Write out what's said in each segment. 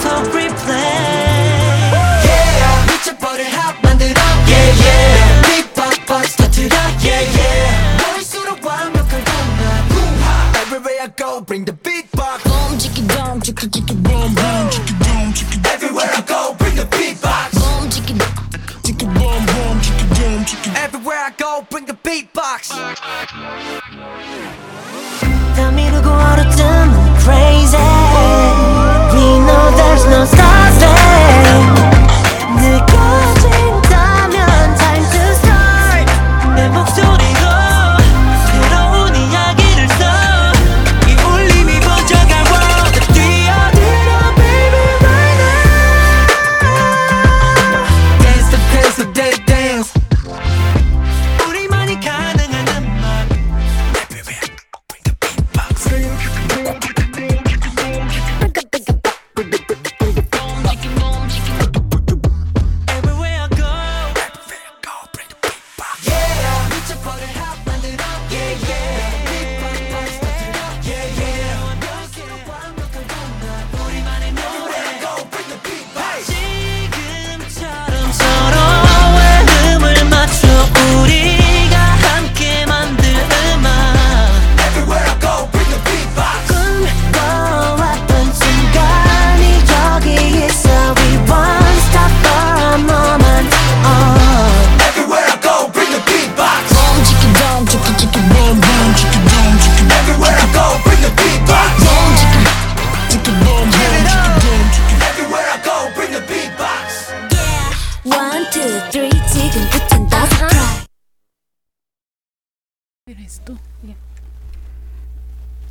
가서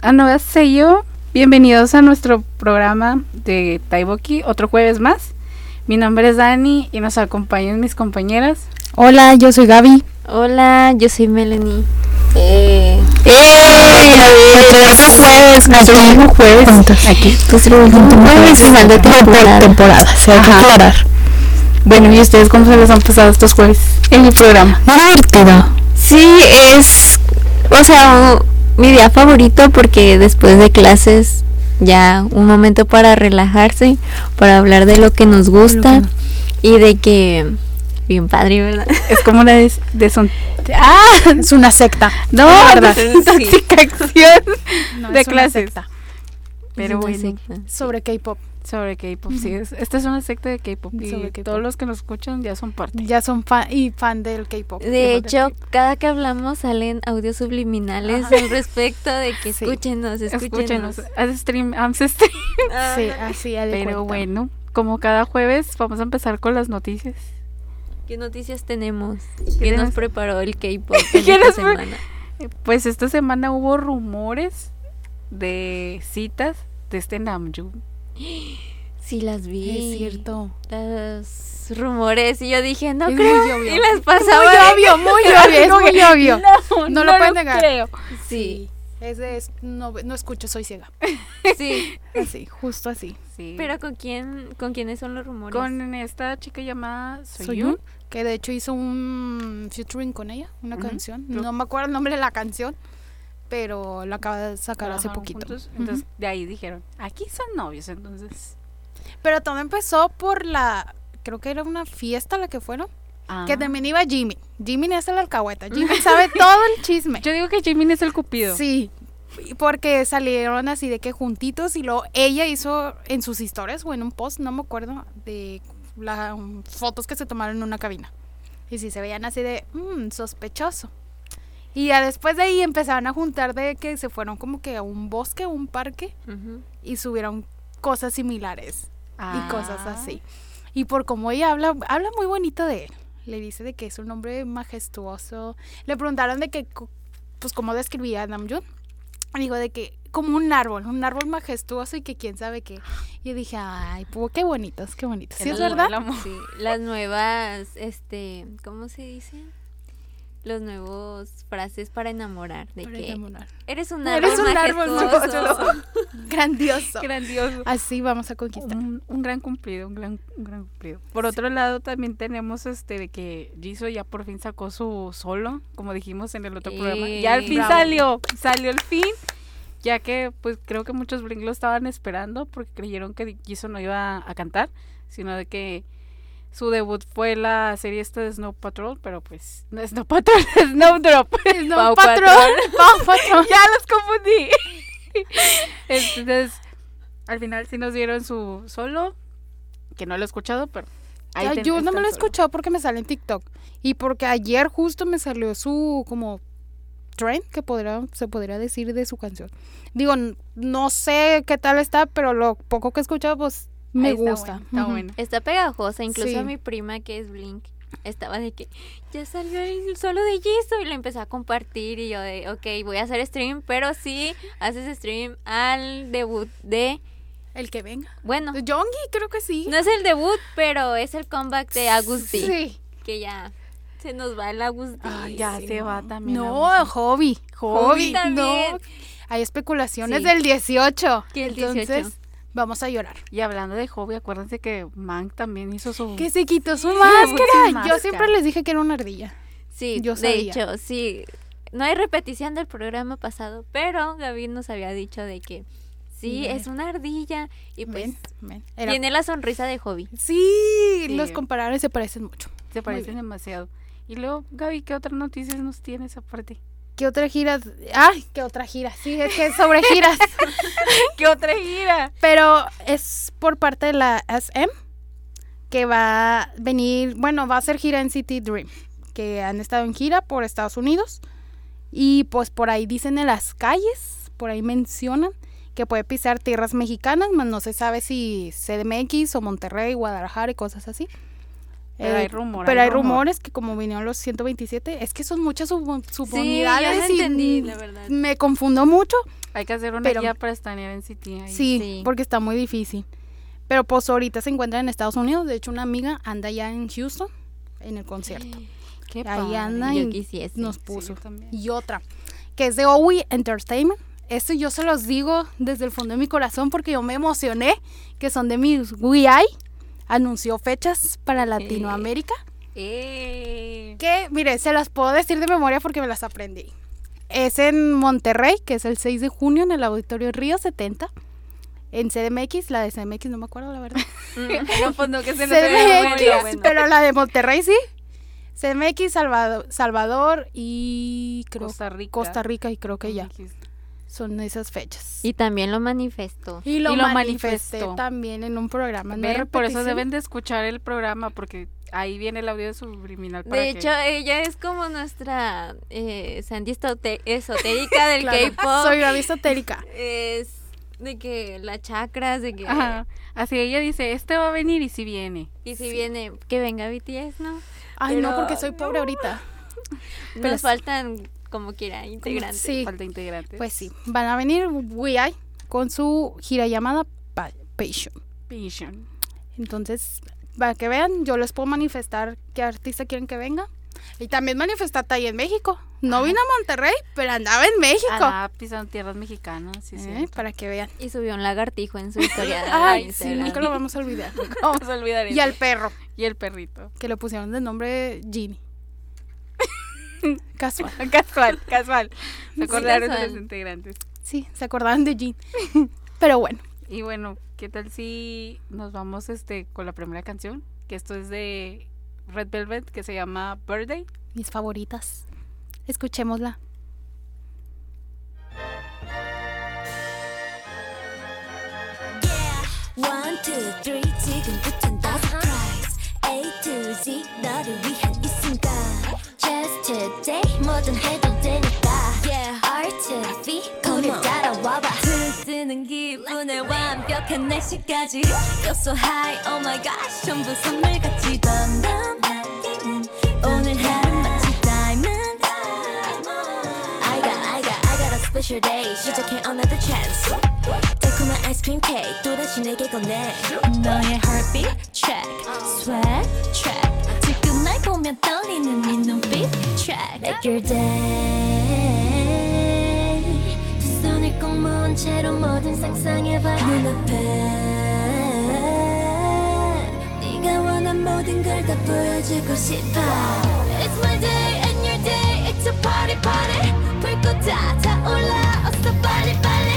a Nueva Sello. Bienvenidos a nuestro programa de Taiboki, otro jueves más. Mi nombre es Dani y nos acompañan mis compañeras. Hola, yo soy Gaby. Hola, yo soy Melanie. Eh. ¡Eh! eh. Nuestro mismo jueves. Aquí. Nuestro mismo jueves final de temporada. temporada se va a aclarar. Bueno, ¿y ustedes cómo se les han pasado estos jueves en el programa? Muy divertido. Sí, es. O sea, mi día favorito porque después de clases ya un momento para relajarse, para hablar de lo que nos gusta y de que bien padre, ¿verdad? Es como una de, son ah, es una secta. No, es no, de es clases. Una secta. Pero bueno, sobre K-pop sobre K-pop, sí. Es, esta es una secta de K-pop y todos los que nos escuchan ya son parte. Ya son fan y fan del K-pop. De, hecho, cada que hablamos salen audios subliminales al respecto de que sí. escúchenos, escúchenos. Haz stream, haz stream. Ah, sí, así Pero bueno, como cada jueves, vamos a empezar con las noticias. ¿Qué noticias tenemos? ¿Qué, nos preparó el K-pop esta semana? Pues esta semana hubo rumores de citas de este Namjoon Sí, las vi. Es cierto. Los rumores. Y yo dije, no es creo. Y las pasaba. Muy obvio, muy obvio. Muy obvio. No, no, no lo pueden negar. Sí. Es de, no, no escucho, soy ciega. Sí. Así, justo así. Pero ¿con quién, con quiénes son los rumores? Con esta chica llamada Soyun, que de hecho hizo un featuring con ella, una canción. No me acuerdo el nombre de la canción pero la acaba de sacar hace poquito. Entonces, de ahí dijeron, aquí son novios, entonces. pero todo empezó por la, creo que era una fiesta a la que fueron, Ah. que también iba Jimmy. Jimmy es el alcahueta. Jimmy sabe todo el chisme. Yo digo que Jimin es el cupido. Sí, porque salieron así de que juntitos y luego ella hizo en sus historias o en un post, no me acuerdo, de las fotos que se tomaron en una cabina. Y sí se veían así de, mmm, sospechoso. Y ya después de ahí empezaron a juntar de que se fueron como que a un bosque, a un parque y subieron cosas similares y cosas Ah. así. Y por como ella habla, habla muy bonito de él. Le dice de que es un hombre majestuoso. Le preguntaron de que, pues, cómo describía a Namjoon. Digo, de que, como un árbol, un árbol majestuoso y que quién sabe qué. Y dije, ay, pues, qué bonitos, qué bonitos. ¿Sí es verdad? Sí, las nuevas, este, ¿cómo se dice? Los nuevos frases para enamorar. De Para que enamorar. eres un árbol Eres un árbol majestuoso. majestuoso. Grandioso. Grandioso. Así vamos a conquistar. Un, un gran cumplido, un gran, un gran cumplido. Por otro lado, también tenemos este de que Jisoo ya por fin sacó su solo, como dijimos en el otro programa. Ya al fin bravo. salió, salió el fin. Ya que pues creo que muchos Blink lo estaban esperando porque creyeron que Jisoo no iba a cantar, sino de que su debut fue la serie esta de Snow Patrol, pero pues no es Snow Patrol, es Snowdrop. Patrón. Patrol. Pau patrón. ya los confundí. Entonces, al final sí nos dieron su solo, que no lo he escuchado, pero ahí Ay, yo no me lo he escuchado porque me sale en TikTok. Y porque ayer justo me salió su como trend, que podría, se podría decir de su canción. Digo, no sé qué tal está, pero lo poco que he escuchado, pues me está gusta. bueno, está bueno. Está pegajosa, incluso Sí. mi prima que es Blink estaba de que ya salió el solo de Jisoo y lo empezó a compartir y yo de, ok, voy a hacer stream, pero sí haces stream al debut de, El que venga. bueno, Yongi, creo que sí. no es el debut, pero es el comeback de Agusti, Sí. que ya se nos va el Agusti. Ay, ya se va también. No, la hobby. Hobby también. No. Hay especulaciones Sí. del 18. Que el Entonces, 18. Vamos a llorar. Y hablando de hobby, acuérdense que Mank también hizo su... Que se quitó su máscara. Yo siempre les dije que era una ardilla. Sí, Yo de sabía. hecho, sí. No hay repetición del programa pasado, pero Gaby nos había dicho de que sí, es una ardilla y pues ven. Era- tiene la sonrisa de hobby. Sí, Sí. los compararon y se parecen mucho. Se parecen bien. demasiado. Y luego, Gaby, ¿qué otras noticias nos tienes aparte? ¿Qué otra gira? Ay, ¿qué otra gira? Sí, es que sobre giras. ¿Qué otra gira? Pero es por parte de la SM que va a venir, bueno, va a hacer gira en City Dream, que han estado en gira por Estados Unidos. Y pues por ahí dicen en las calles, por ahí mencionan que puede pisar tierras mexicanas, más no se sabe si CDMX o Monterrey, Guadalajara y cosas así. Pero Eh, hay rumor. Pero hay rumor. rumores que como vinieron los 127, es que son muchas sub- Sí, subunidades y entendí, la verdad. me confundo mucho. Hay que hacer una Pero- guía para estanear en City. ahí. Sí, Sí. porque está muy difícil. Pero pues ahorita se encuentra en Estados Unidos. De hecho, una amiga anda ya en Houston en el concierto. Qué Ahí padre. anda Yo y quisiese. nos Sí, puso. yo y otra, que es de OWI Entertainment. Esto yo se los digo desde el fondo de mi corazón porque yo me emocioné, que son de mis WII. Anunció fechas para Latinoamérica. Eh, Que, mire, se las puedo decir de memoria porque me las aprendí. Es en Monterrey, que es el 6 de junio en el Auditorio Río 70. En CDMX, la de CDMX no me acuerdo la verdad. no, pues no, que se CDMX, bueno. pero la de Monterrey sí. CDMX, Salvador, Salvador y creo Costa Rica. Costa Rica y creo que ya. Son esas fechas. y también lo manifestó. Y lo, y lo manifesté manifestó. también en un programa. no por eso deben de escuchar el programa porque ahí viene el audio de subliminal para De que- hecho, ella es como nuestra eh, Sandy estote- esotérica del Claro, K-pop. Soy Gaby esotérica. Es de que las chakras, de que... Ajá. Así ella dice, este va a venir y si viene. Y si viene, que venga BTS, ¿no? Ay, Pero no, porque soy pobre ahorita. Pero Nos es- faltan como quiera integrantes. Sí, Falta integrantes. pues sí. Van a venir WII con su gira llamada Pa- Passion. Vision. Entonces, para que vean, yo les puedo manifestar qué artista quieren que venga. Y también manifestarte ahí en México. No vino a Monterrey, pero andaba en México. Andaba pisando tierras mexicanas, sí, Eh, sí. para que vean. Y subió un lagartijo en su historia de Ay, sí, Instagram. nunca lo vamos a olvidar. Vamos a olvidar Y al perro, Y el perrito. que le pusieron de nombre Ginny. Casual. Casual, casual. Se Sí, acordaron de casual. los integrantes. Sí, se acordaban de Jean. Pero bueno, Y bueno, ¿qué tal si nos vamos este con la primera canción? Que esto es de Red Velvet, que se llama Birthday. mis favoritas. Escuchémosla. One, two, three 지금부턴 다 surprise A to Z 너를 위한 이 순간 Just today 뭐든 해도 되니까 yeah. R to V 우리 따라와봐 들뜨는 기분에 완벽한 날씨까지 Feel so high oh my gosh 전부 선물같이 던던 오늘 하루 마치 diamond I got I got I got a special day 시작해 another chance 달콤한 아이스크림 케이크 또다시 내게 건네 너의 heartbeat check sweat check 지금 날 보면 떨리는 네 눈빛 check make your day. 두 손을 꼭 모은 채로 뭐든 상상해봐. 눈앞에 네가 원한 모든 걸 다 보여주고 싶어. It's my day and your day. It's a party party. 불꽃 다 타올라. 어서 빨리 빨리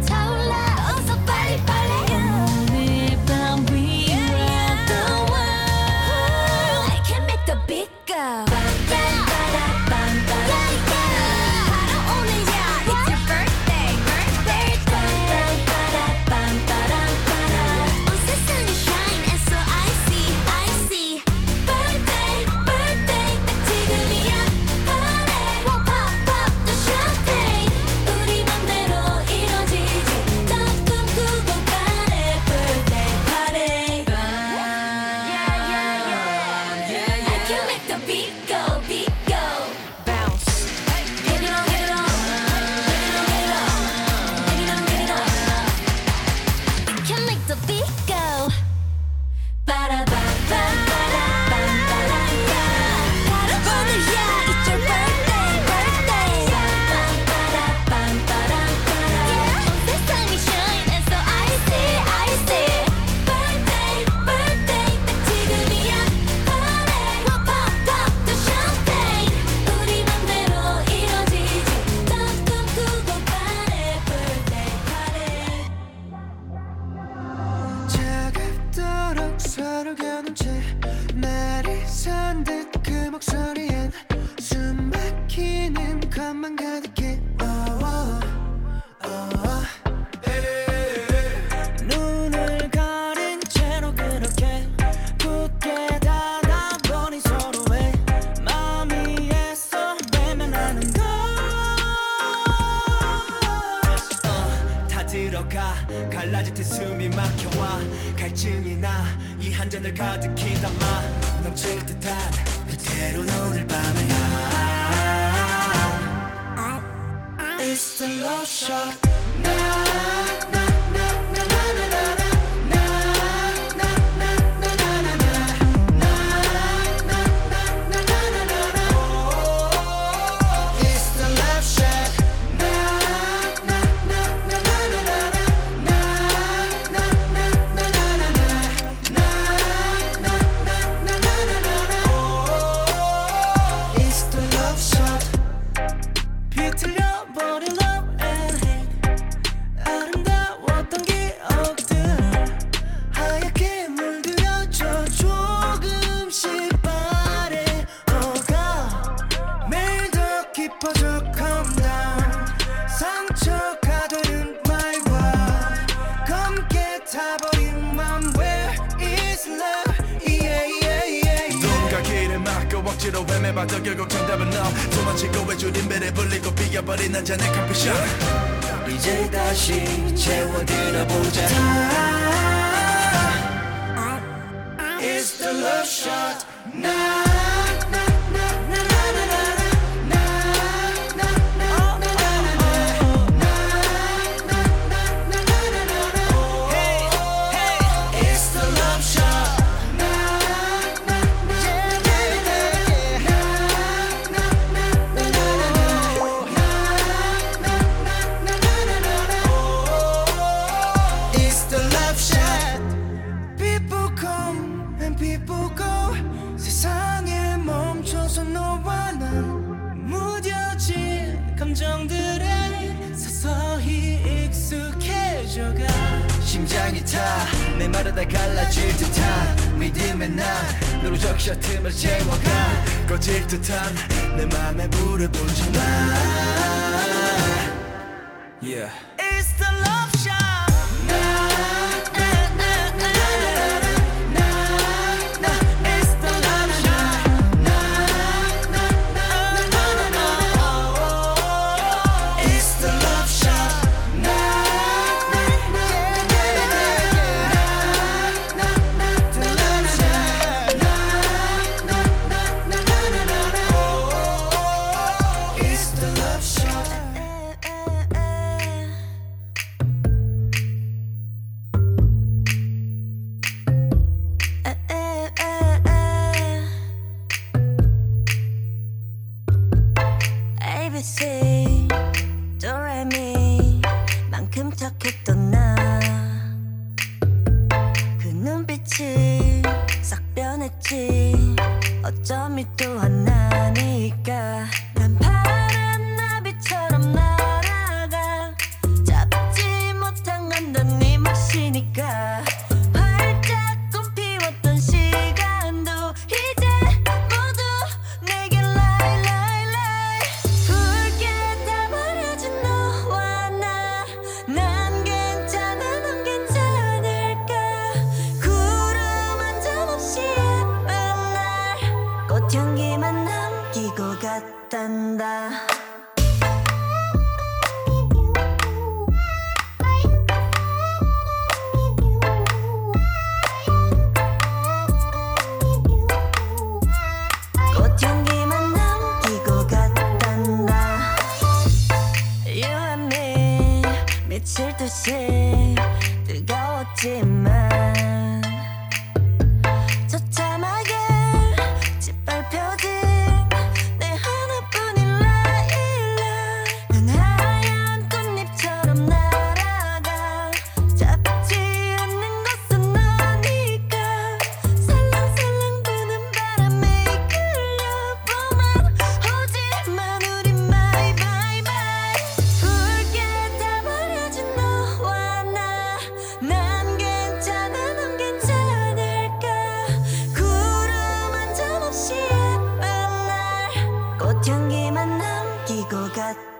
정답은 너. 도망치고 외줄인 배를 불리고 비겨버린 한 잔의 커피숍 이제 다시 채워들어보자. It's the love shot now? 다 갈라질 듯한 믿음의 난 너로 적셔 틈을 채워가 꺼질 듯한 내 맘에 불을 붙여 나 Yeah. It's the love ABC 도레미 만큼 착했던 나그 눈빛이 싹 변했지. 어쩜 이또 하나니까.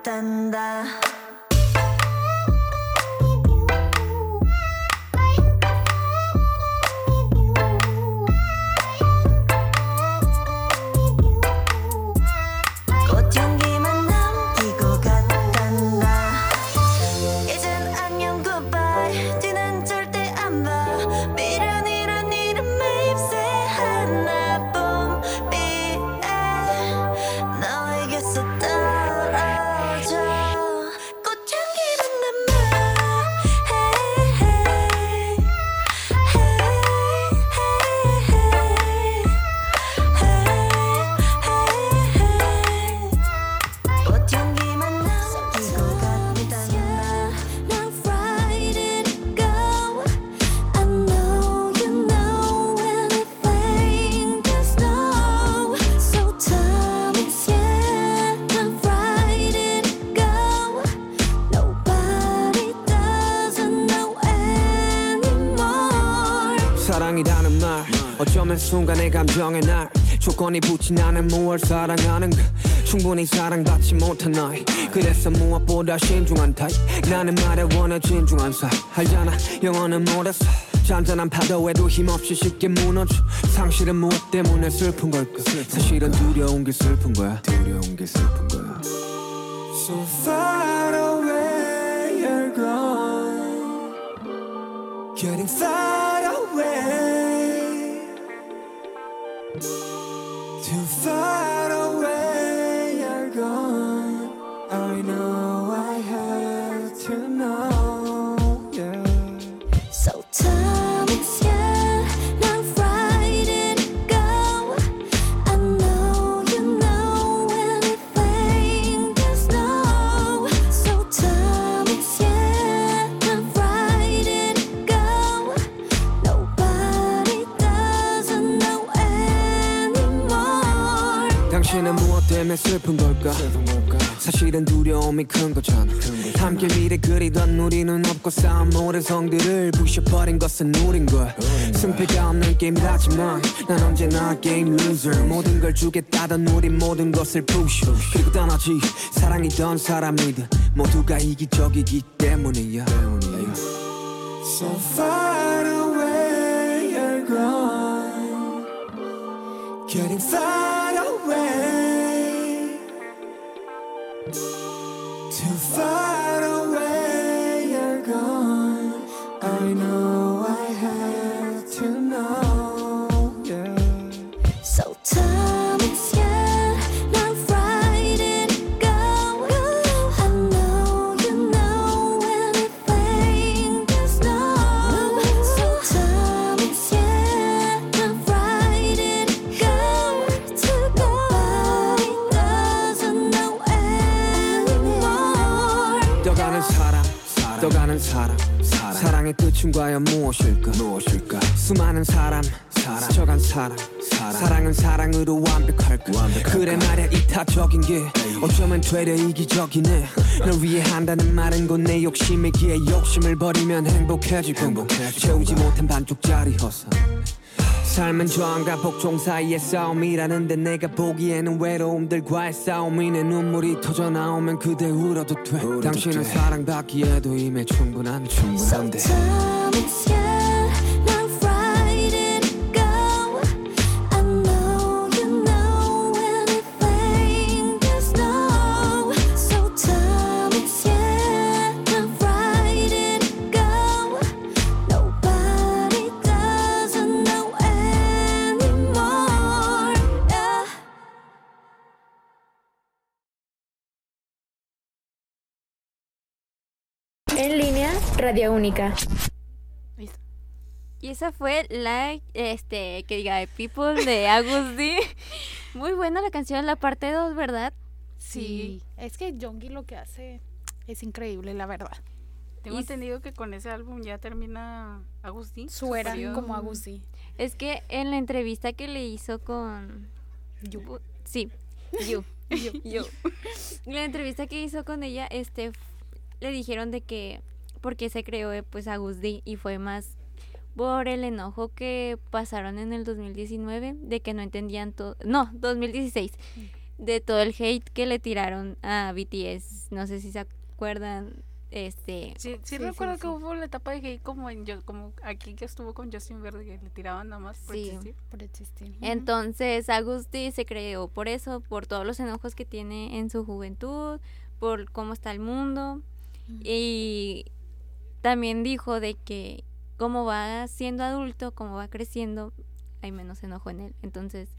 tanda 순간의 감정의 날 조건이 붙인 나는 무얼 사랑하는가? 충분히 사랑받지 못한 나이 그래서 무엇보다 신중한 타입. 나는 말에 원해 진중한 사이 알잖아 영어는 못했어 잔잔한 파도에도 힘없이 쉽게 무너져. 상실은 무엇 때문에 슬픈 걸까? 사실은 두려운 게 슬픈 거야. 두려운 게 슬픈 거야. So far away you're gone. Getting far 두려움이 큰 거잖아 함께 미래 그리던 우리는 없고 쌓은 모든 성들을 부셔버린 것은 우린 걸. 승패가 없는 게임이라지만 난 언제나 게임 loser. 모든 걸 주겠다던 우린 모든 것을 부셔 그리고 떠나지 사랑이던 사람이든 모두가 이기적이기 때문이야. So far away you're gone. Getting far away 끝은 과연 무엇일까? 무엇일까? 수많은 사람, 스쳐간 사람, 사랑 은 사랑으로 완벽할까? 그래 말야 이타적인 게 어쩌면 되려 이기적이네. 널 위해 한다는 말은 곧 내 욕심이기에 욕심을 버리면 행복해지고 채우지 못한 반쪽짜리 허사. 삶은 저항과 복종 사이의 싸움이라는데 내가 보기에는 외로움들과의 싸움이네. 눈물이 터져 나오면 그대 울어도 돼. 당신은 사랑받기에도 이미 충분한 충분한데 Radio Única. Y esa fue la, este, que diga, People de Agus D. Muy buena la canción, la parte 2, ¿verdad? Sí. Es que Jongi lo que hace es increíble, la verdad. Tengo Y- entendido que con ese álbum ya termina Agustín. Su era como Agusti. Es que en la entrevista que le hizo con... Yu. Sí, You. Yo. La entrevista que hizo con ella, este, le dijeron de que porque se creó eh, pues Agus D y fue más por el enojo que pasaron en el 2019 de que no entendían todo, no, 2016, de todo el hate que le tiraron a BTS, no sé si se acuerdan, este, Sí, sí, Sí, recuerdo sí, que sí. hubo la etapa de gay como en yo, como aquí que estuvo con Justin Verde que le tiraban nada más por Sí. existir. Por existir. Entonces, Agusti se creó por eso, por todos los enojos que tiene en su juventud, por cómo está el mundo. Y también dijo de que como va siendo adulto, como va creciendo, hay menos enojo en él. Entonces,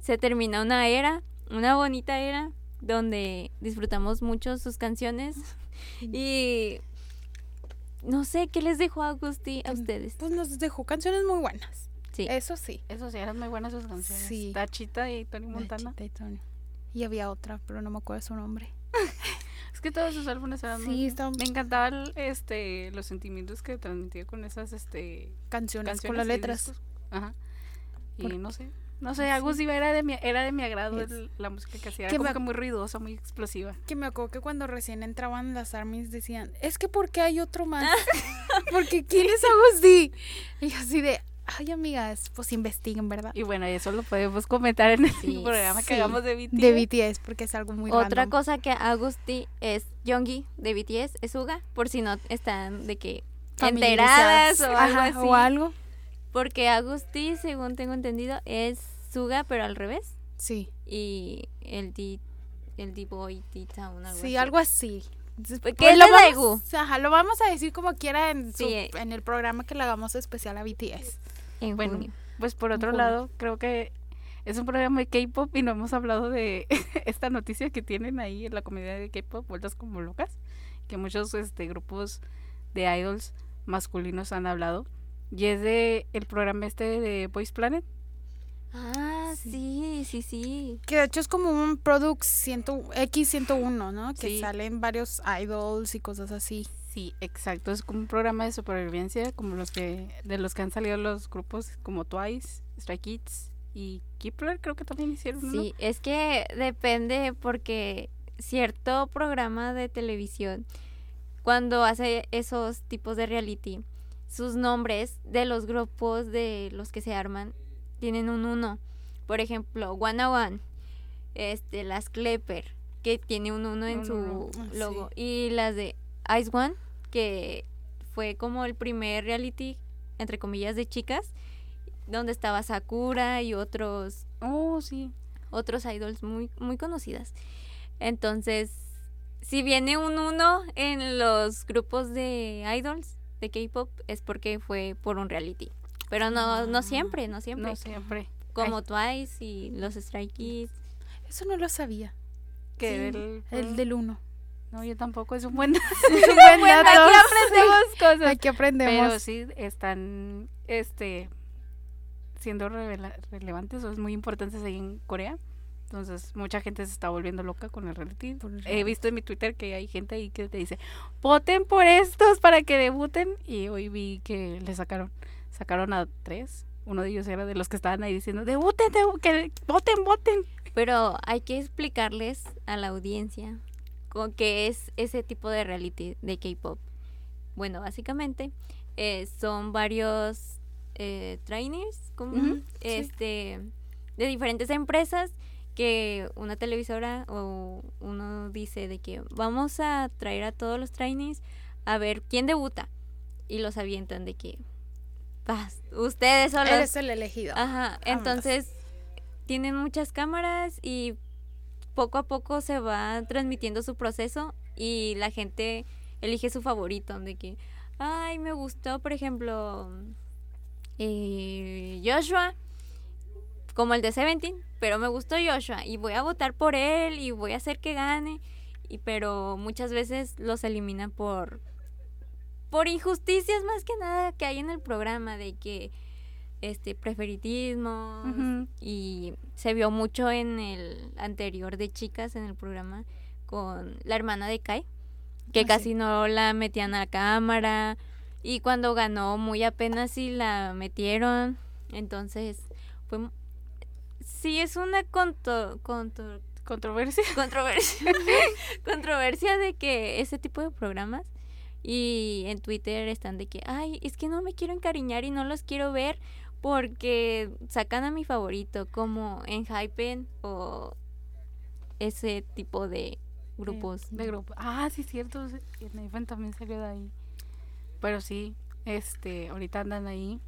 se termina una era, una bonita era, donde disfrutamos mucho sus canciones. Y no sé, ¿qué les dejó Agusti a ustedes? Pues nos dejó canciones muy buenas. Sí. Eso sí. Eso sí, eran muy buenas sus canciones. Sí. Tachita y Tony Montana. Y Tony. Y había otra, pero no me acuerdo su nombre. Es que todos sus álbumes eran Sí, muy Me encantaban este, los sentimientos que transmitía con esas este, Canciones, canciones con las letras. discos. Ajá. Y Por- no sé. No sé, Agus Diva era de mi, era de mi agrado el- la música que hacía. Era que como me- que muy ruidosa, muy explosiva. Que me acuerdo que cuando recién entraban las armies decían, es que ¿por qué hay otro más? Porque ¿quién es Agustín? Y así de, ay amigas, pues investiguen, ¿verdad? Y bueno, eso lo podemos comentar en el Sí, programa que sí, hagamos de BTS. De BTS, porque es algo muy Otra random. cosa que Agusti es Yoongi de BTS, es Uga, por si no están de que enteradas o algo Ajá, así. o algo. Porque Agusti, según tengo entendido, es Suga, pero al revés. Sí, Y el D, el D-Boy, D-Town, algo sí, así. algo así. ¿Qué Pues es lo vamos, ajá, lo vamos a decir como quiera en, su- Sí, en el programa que le hagamos especial a BTS. En Bueno, junio. Pues por otro lado, creo que es un programa de K-pop y no hemos hablado de esta noticia que tienen ahí en la comunidad de K-pop, vueltas como locas, que muchos este, grupos de idols masculinos han hablado. Y es de el programa este de Boys Planet. Ah, sí, sí, sí. Que de hecho es como un Product 100 X101, ¿no? Que Sí. salen varios idols y cosas así. Sí, exacto, es como un programa de supervivencia, como los que de los que han salido los grupos como Twice, Stray Kids y Kepler, creo que también hicieron uno. Sí, es que depende porque cierto programa de televisión, cuando hace esos tipos de reality, sus nombres de los grupos de los que se arman tienen un uno. Por ejemplo, One on One, este, las Klepper, que tiene un uno en su ah, sí. logo. Y las de Ice One, que fue como el primer reality, entre comillas, de chicas, donde estaba Sakura y otros Oh, sí. otros idols muy, muy conocidas. Entonces, si viene un uno en los grupos de idols de K-pop, es porque fue por un reality. Pero no, no siempre, no siempre. No siempre. Como Twice y los Stray Kids. Eso no lo sabía. Que Sí, del- El del uno. No, yo tampoco, es un buen Buen dato. Aquí aprendemos cosas. Aquí aprendemos. Pero sí están este siendo revela- relevantes o es muy importantes ahí en Corea. Entonces, mucha gente se está volviendo loca con el reality. He visto en mi Twitter que hay gente ahí que te dice, voten por estos para que debuten. Y hoy vi que le sacaron, sacaron a tres. Uno de ellos era de los que estaban ahí diciendo, debuten, debu- que voten, voten. Pero hay que explicarles a la audiencia qué es ese tipo de reality de K-pop. Bueno, básicamente eh, son varios eh, trainers como, este, de diferentes empresas que una televisora o uno dice de que vamos a traer a todos los trainees a ver quién debuta y los avientan de que "Vas, ustedes son los Eres el elegido. Ajá, entonces tienen muchas cámaras y poco a poco se va transmitiendo su proceso y la gente elige su favorito, de que, ay, me gustó, por ejemplo, eh, Joshua, como el de Seventeen, pero me gustó Joshua y voy a votar por él y voy a hacer que gane, y pero muchas veces los eliminan por por injusticias más que nada que hay en el programa de que este preferitismo Ujú. y se vio mucho en el anterior de chicas en el programa con la hermana de Kai que Ah, casi sí. no la metían a la cámara y cuando ganó muy apenas sí la metieron entonces fue sí es una conto, conto- Controversia. controversia controversia de que ese tipo de programas y en Twitter están de que ay es que no me quiero encariñar y no los quiero ver porque sacan a mi favorito como en Hypen o ese tipo de grupos De grupo. Ah, sí, cierto. En Ivan también salió de ahí. Pero sí, este, ahorita andan ahí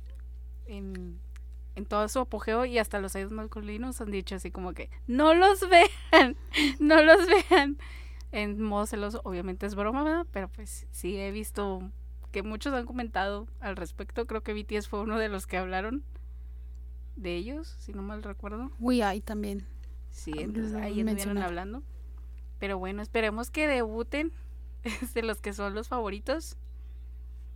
en, en todo su apogeo y hasta los idols masculinos han dicho así como que no los vean, no los vean. En modo celoso, obviamente es broma, ¿verdad? Pero pues sí he visto que muchos han comentado al respecto. Creo que BTS fue uno de los que hablaron de ellos, si no mal recuerdo. We I también. Sí, entonces Lo ahí mencionaron. hablando. Pero bueno, esperemos que debuten de los que son los favoritos.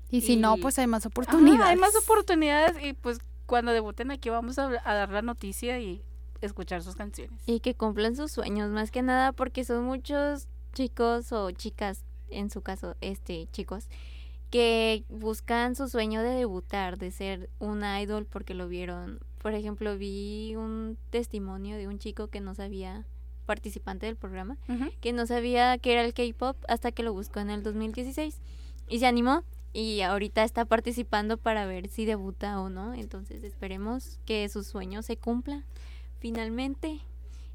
Y si no, pues hay más Ajá, oportunidades. hay más oportunidades y pues cuando debuten aquí vamos a, a dar la noticia y escuchar sus canciones. y que cumplan sus sueños más que nada porque son muchos chicos o chicas en su caso este chicos que buscan su sueño de debutar de ser un idol porque lo vieron por ejemplo vi un testimonio de un chico que no sabía participante del programa que no sabía que era el K-pop hasta que lo buscó en el 2016 y se animó y ahorita está participando para ver si debuta o no. Entonces esperemos que su sueño se cumpla finalmente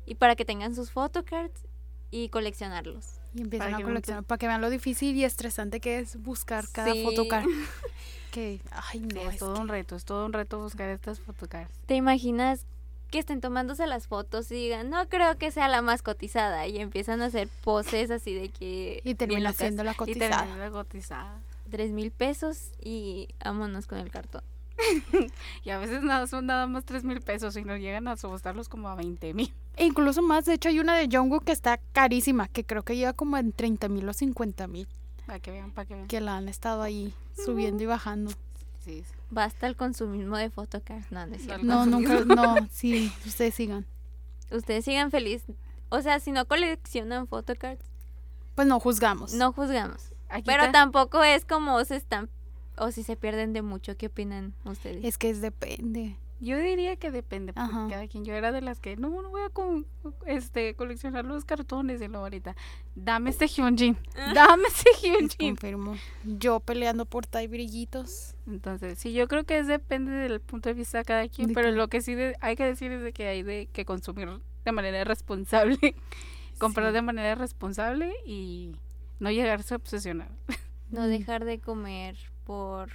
y para que tengan sus photocards y coleccionarlos. Y empiezan a que coleccionar para que vean lo difícil y estresante que es buscar cada Sí. photocard. Que, ay, no, Sí, es es todo un reto, es todo un reto buscar estas fotocards. ¿Te imaginas que estén tomándose las fotos y digan, no creo que sea la más cotizada? Y empiezan a hacer poses así de que... Y termina siendo la Y cotizada. terminar cotizada. Tres mil pesos y vámonos con el cartón. Y a veces nada, son nada más 3 mil pesos y nos llegan a subastarlos como a 20 mil. E incluso más, de hecho hay una de Jungkook que está carísima, que creo que llega como en 30 mil o 50 mil, Para que vean, para que vean. que la han estado ahí subiendo y bajando. Sí, sí. Basta el consumismo de photocards. No, no es cierto. El No, nunca, no, sí, ustedes sigan. Ustedes sigan feliz. O sea, si no coleccionan photocards, Pues no juzgamos. no juzgamos. Aquí Pero está- tampoco es como se están... O si se pierden de mucho, ¿qué opinan ustedes? Es que es depende. Yo diría que depende, porque Ajá. cada quien. Yo era de las que, no, no voy a con- este, coleccionar los cartones de lo ahorita. Dame este Hyunjin. Dame este Hyunjin. Confirmo. Yo peleando por Tai brillitos. Entonces, sí, yo creo que es depende del punto de vista de cada quien, De pero lo que sí de- hay que decir es de que hay de que consumir de manera responsable, comprar Sí. de manera responsable y no llegarse a obsesionar. No dejar de comer por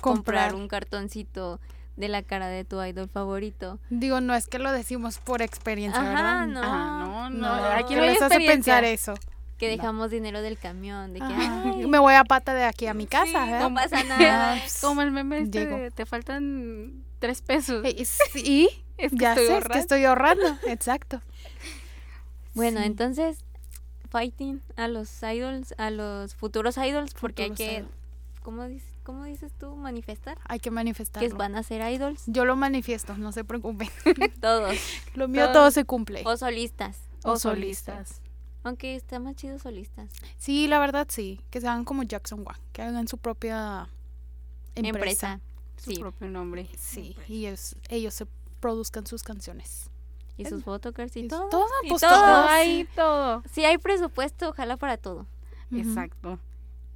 Comprar. comprar un cartoncito de la cara de tu idol favorito. Digo, no es que lo decimos por experiencia, Ajá, ¿verdad? no. Ajá, no, no, No, aquí que no hay les hace experiencia. pensar eso. Que dejamos dinero del camión, de que Ajá. "Ay, Me voy a pata de aquí a mi casa, sí, ¿verdad? no pasa nada. Ah, pues, Como el meme este Llego. de, te faltan tres pesos. eh, Sí, Es que ya estoy sé, es ahorrando. que estoy ahorrando. Exacto. Bueno, Sí. entonces fighting a los idols, a los futuros idols, porque Futuros hay que. ¿cómo, dices, ¿cómo dices tú? Manifestar. Hay que Que manifestarlo. van a ser idols. Yo lo manifiesto, no se preocupen. Todos. Lo mío Todos. todo se cumple. O solistas. O o solistas. Aunque está más chido solistas. Sí, la verdad sí. Que se hagan como Jackson Wang. Que hagan su propia empresa. Empresa. Su Sí. propio nombre. Sí, y ellos, ellos se produzcan sus canciones. Y sus photocards y Y todo. todo, y pues, todo. todo. Ay, todo. Si hay presupuesto, ojalá para todo. Exacto.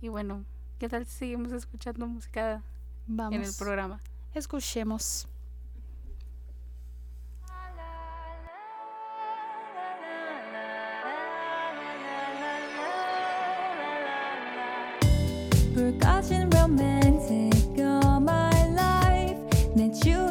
Y bueno, ¿Qué tal si seguimos escuchando música Vamos. en el programa? Escuchemos. Percussion romantic all my life. That you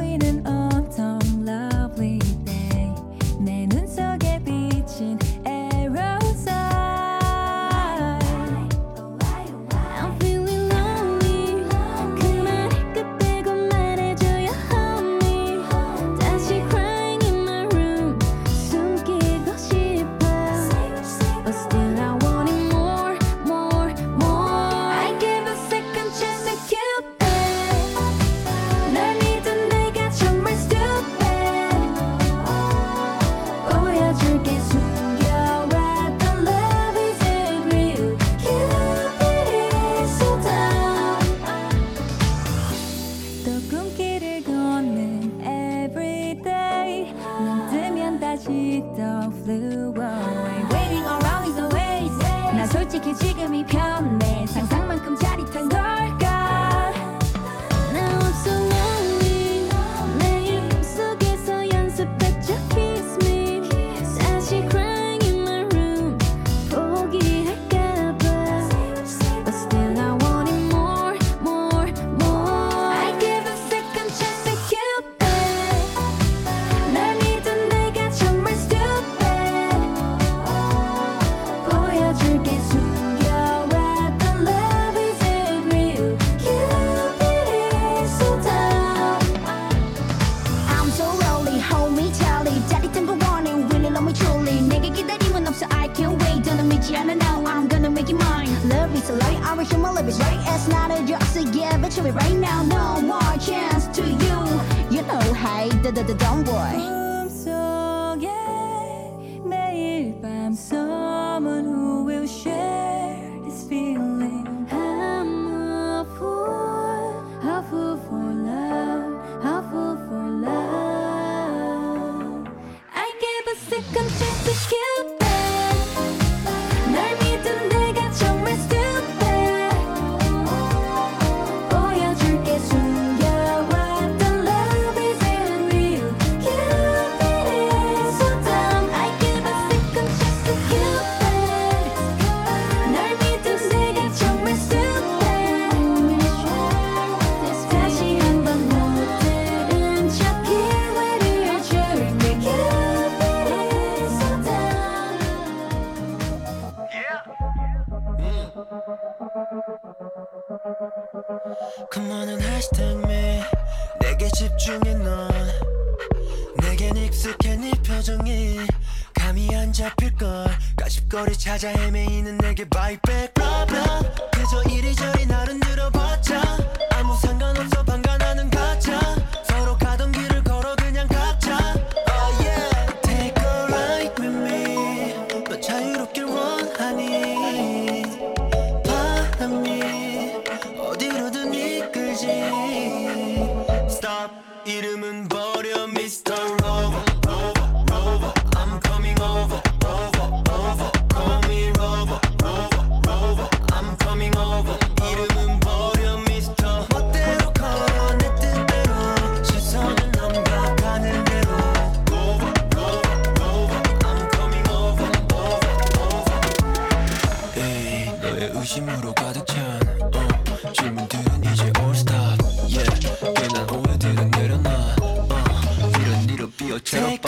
Take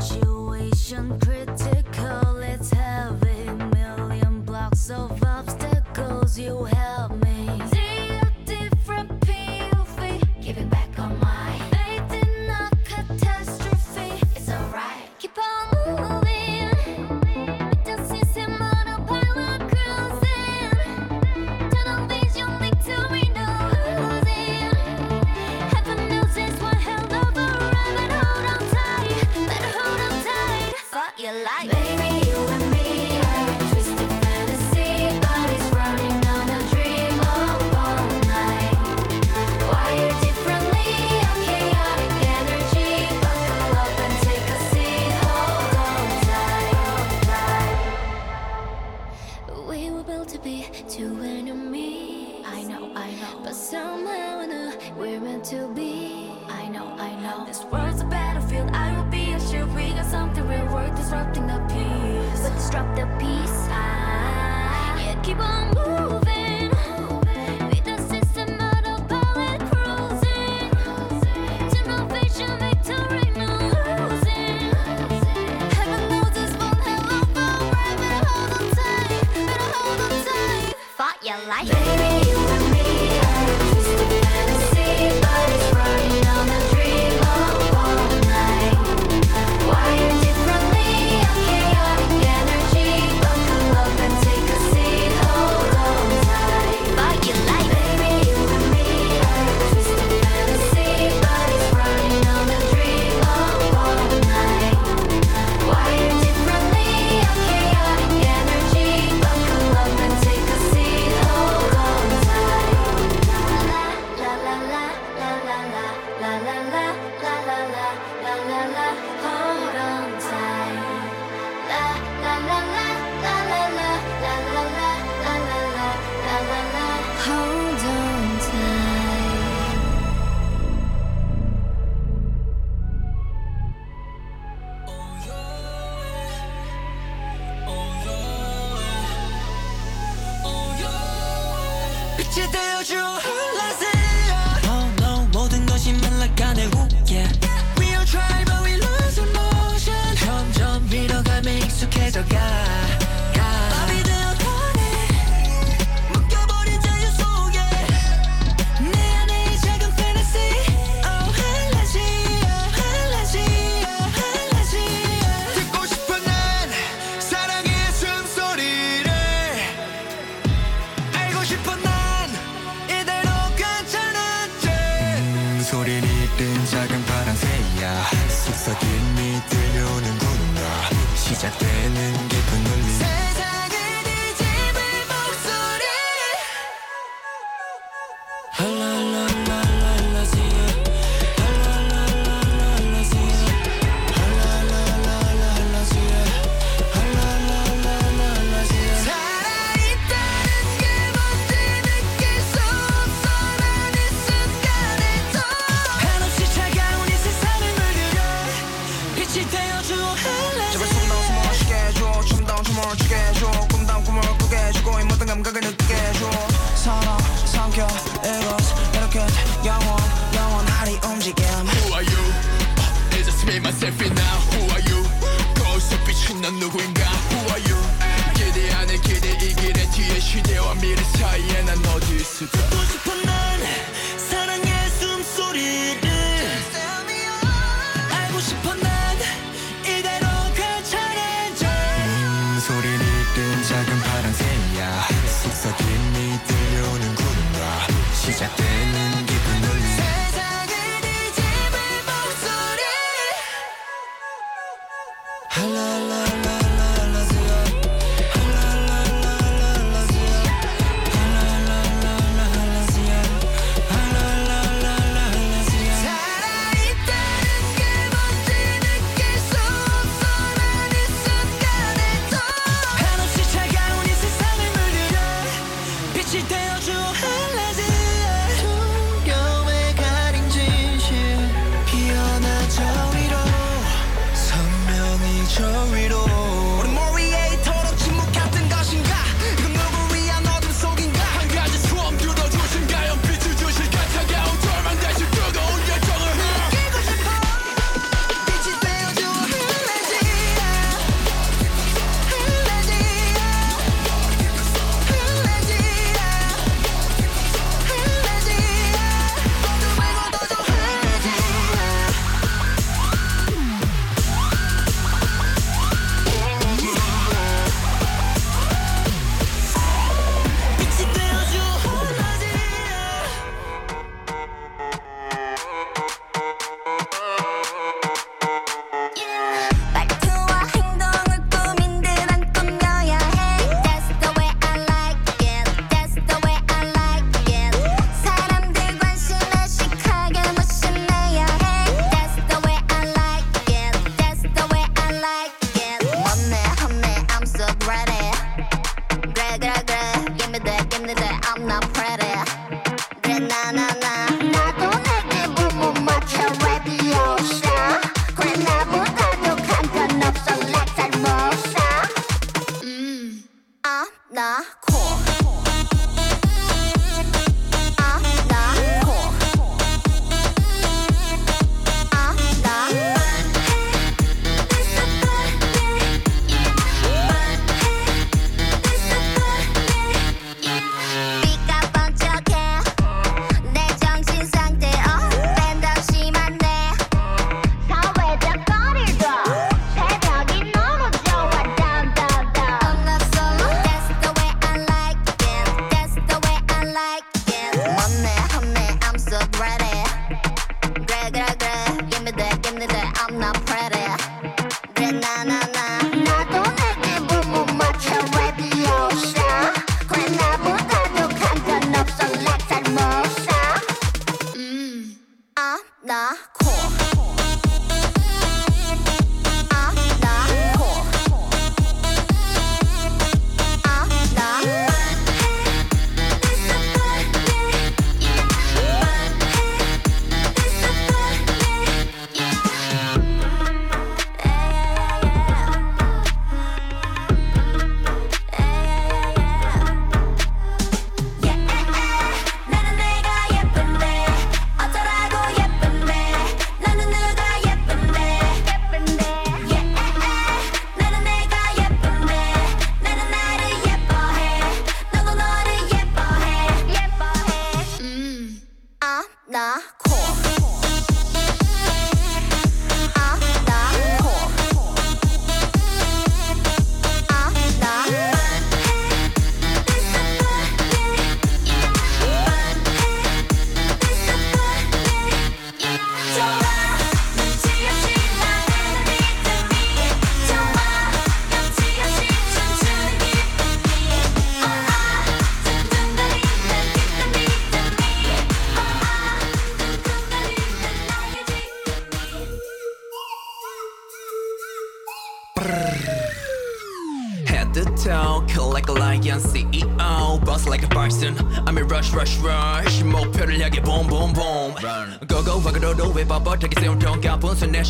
Situation critical, it's having million blocks of obstacles you have. Who are you? Uh, I just made myself in now Who are you? 거울 속 빛은 넌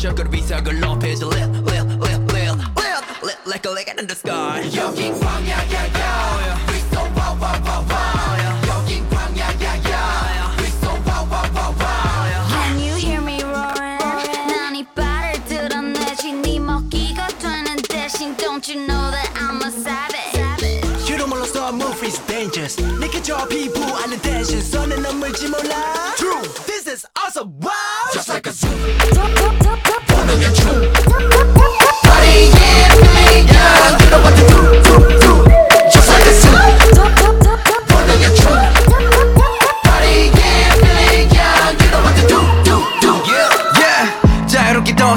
동가분 손 내셔 그 위상을 높이지 Lit lit lit lit lit lit like a light in the sky 여긴 광야야야 We so wow wow wow wow 여긴 광야야야 We so wow wow wow wow Can you hear me roaring? 난 이빨을 드러내지 네 먹기가 되는 대신 Don't you know that I'm a savage You don't 몰라서 move is dangerous 내게 저 피부 아는 대신 손에 넘을지 몰라 True This is awesome wow Just like a zoo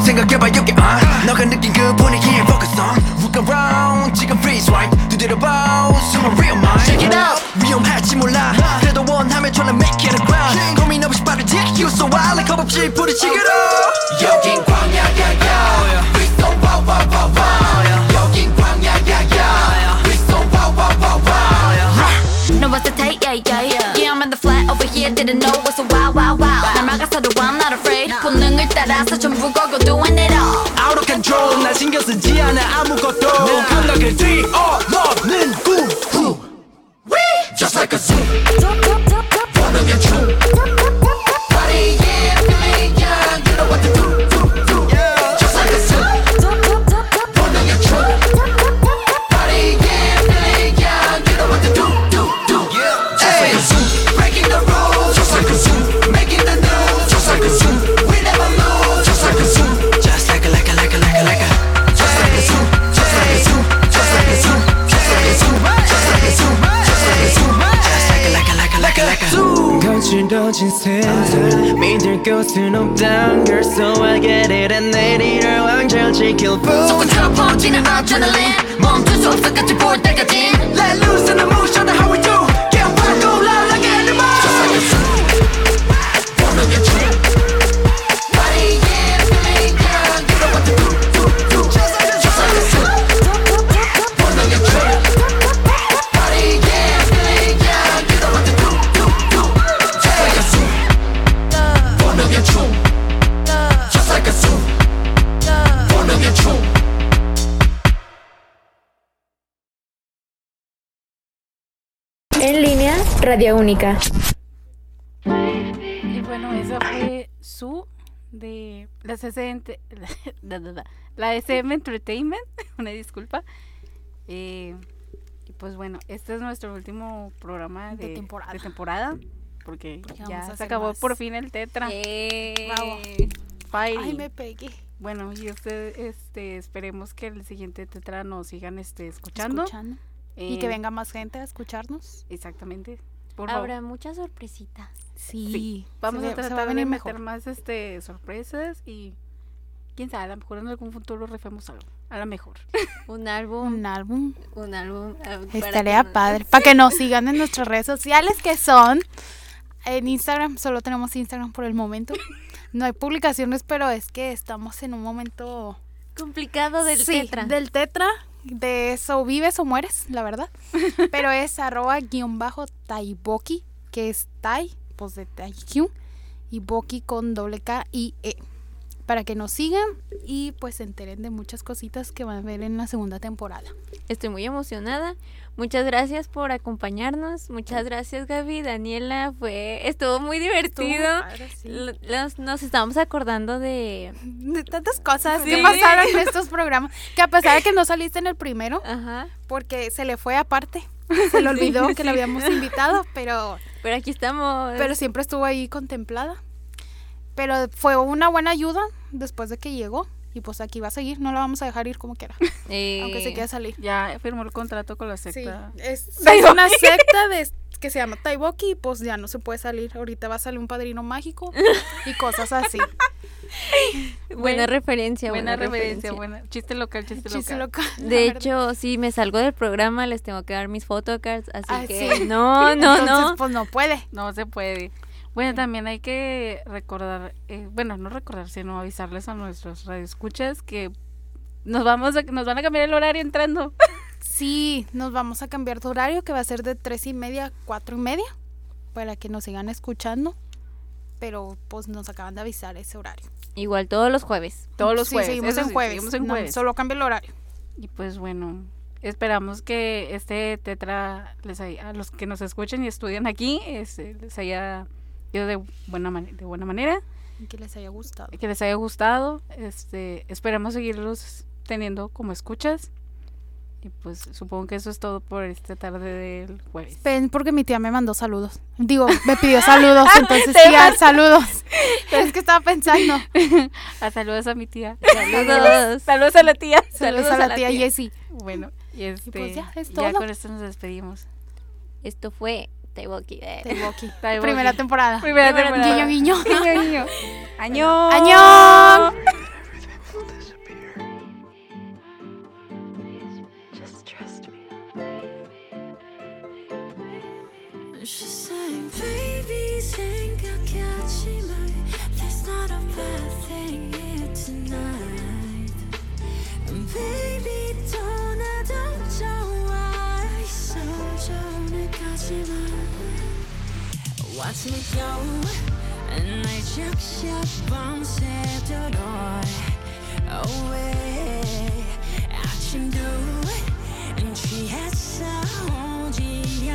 생각해봐 여기 uh. 너가 느낀 그 분위기 따라서 전부 걸고 doing it all Out of control. 나 신경 쓰지 않아. 아무것도. 감각을 뛰어 믿을 곳은 없단 걸 So I get it and 내리를 왕절 지킬 뿐 손처럼 퍼지는 adrenaline 멈출 수 없어 끝을 볼 때까지 Única. Y bueno, esa fue su de la SM, la, la, la, la SM Entertainment, una disculpa. Eh, y pues bueno, este es nuestro último programa De de, temporada. de temporada, porque, ya se acabó más. por fin el tetra. Eh, Bravo. Fire. Ay, me pegué. Bueno, y usted, este, esperemos que el siguiente tetra nos sigan este, escuchando. Escuchando. Y que Eh, venga más gente a escucharnos. Exactamente. Por favor. Habrá muchas sorpresitas. Sí. Sí, vamos se a tratar de meter mejor. más este sorpresas y quién sabe, a lo mejor en algún futuro refemos algo. A lo mejor. Un álbum. Un álbum. Un álbum. para Estaría padre. Para que nos sigan en nuestras redes sociales que son en Instagram. Solo tenemos Instagram por el momento. No hay publicaciones, pero es que estamos en un momento Complicado del Sí, tetra. Del tetra. De eso vives o mueres, la verdad. Pero es arroba guion bajo taiboki, que es tai, pues de taikyu, y boki con doble K y E. Para que nos sigan y pues se enteren de muchas cositas que van a ver en la segunda temporada. Estoy muy emocionada. Muchas gracias por acompañarnos. Muchas gracias, Gaby. Daniela, fue estuvo muy divertido. Nos estábamos acordando de. De tantas cosas Sí. que pasaron en estos programas. Que a pesar de que no saliste en el primero, Ajá. porque se le fue aparte. Se le olvidó que le habíamos invitado, pero Pero aquí estamos. pero siempre estuvo ahí contemplada. Pero fue una buena ayuda después de que llegó. Y pues aquí va a seguir, no la vamos a dejar ir como quiera, Eh, aunque se quiera salir. Ya firmó el contrato con la Sí, secta. es, es una secta de, que se llama Taiboki y pues ya no se puede salir. Ahorita va a salir un padrino mágico y cosas así. buena referencia. Buena, Buena, referencia, buena. Chiste local, chiste, Chiste local. De hecho, si me salgo del programa, les tengo que dar mis photocards. Así Ah, que sí. no, no, Entonces, no. pues no puede. No se puede. Bueno, también hay que recordar, eh, bueno, no recordar, sino avisarles a nuestros radioescuchas que nos vamos a, nos van a cambiar el horario entrando. Sí, nos vamos a cambiar de horario que va a ser de tres y media a cuatro y media para que nos sigan escuchando. Pero pues nos acaban de avisar ese horario. Igual todos los jueves. Todos los Sí, jueves. seguimos eso en sí, jueves. seguimos en No, jueves. solo cambia el horario. Y pues bueno, esperamos que este tetra les haya- a los que nos escuchen y estudian aquí este, les haya ido de buena, man- de buena manera, Y Que les haya gustado. que les haya gustado. Este, esperamos seguirlos teniendo como escuchas. Y pues supongo que eso es todo por esta tarde del jueves. Ven, porque mi tía me mandó saludos. Digo, me pidió saludos, entonces sí, ah, saludos. Es que estaba pensando. Ah, saludos a mi tía. Saludos. Saludos a la tía. Saludos a la tía Jessie. Bueno, y este, pues ya, es ya todo. con esto nos despedimos. Esto fue Taiwoki. Taiwoki. Taiwoki. Primera temporada. Primera Primera temporada. Guiño, guiño. Guiño, guiño. Añón. ¡Añón! Watch me go. 날 적셔 밤새도록. Away. 아침도 취했어 오지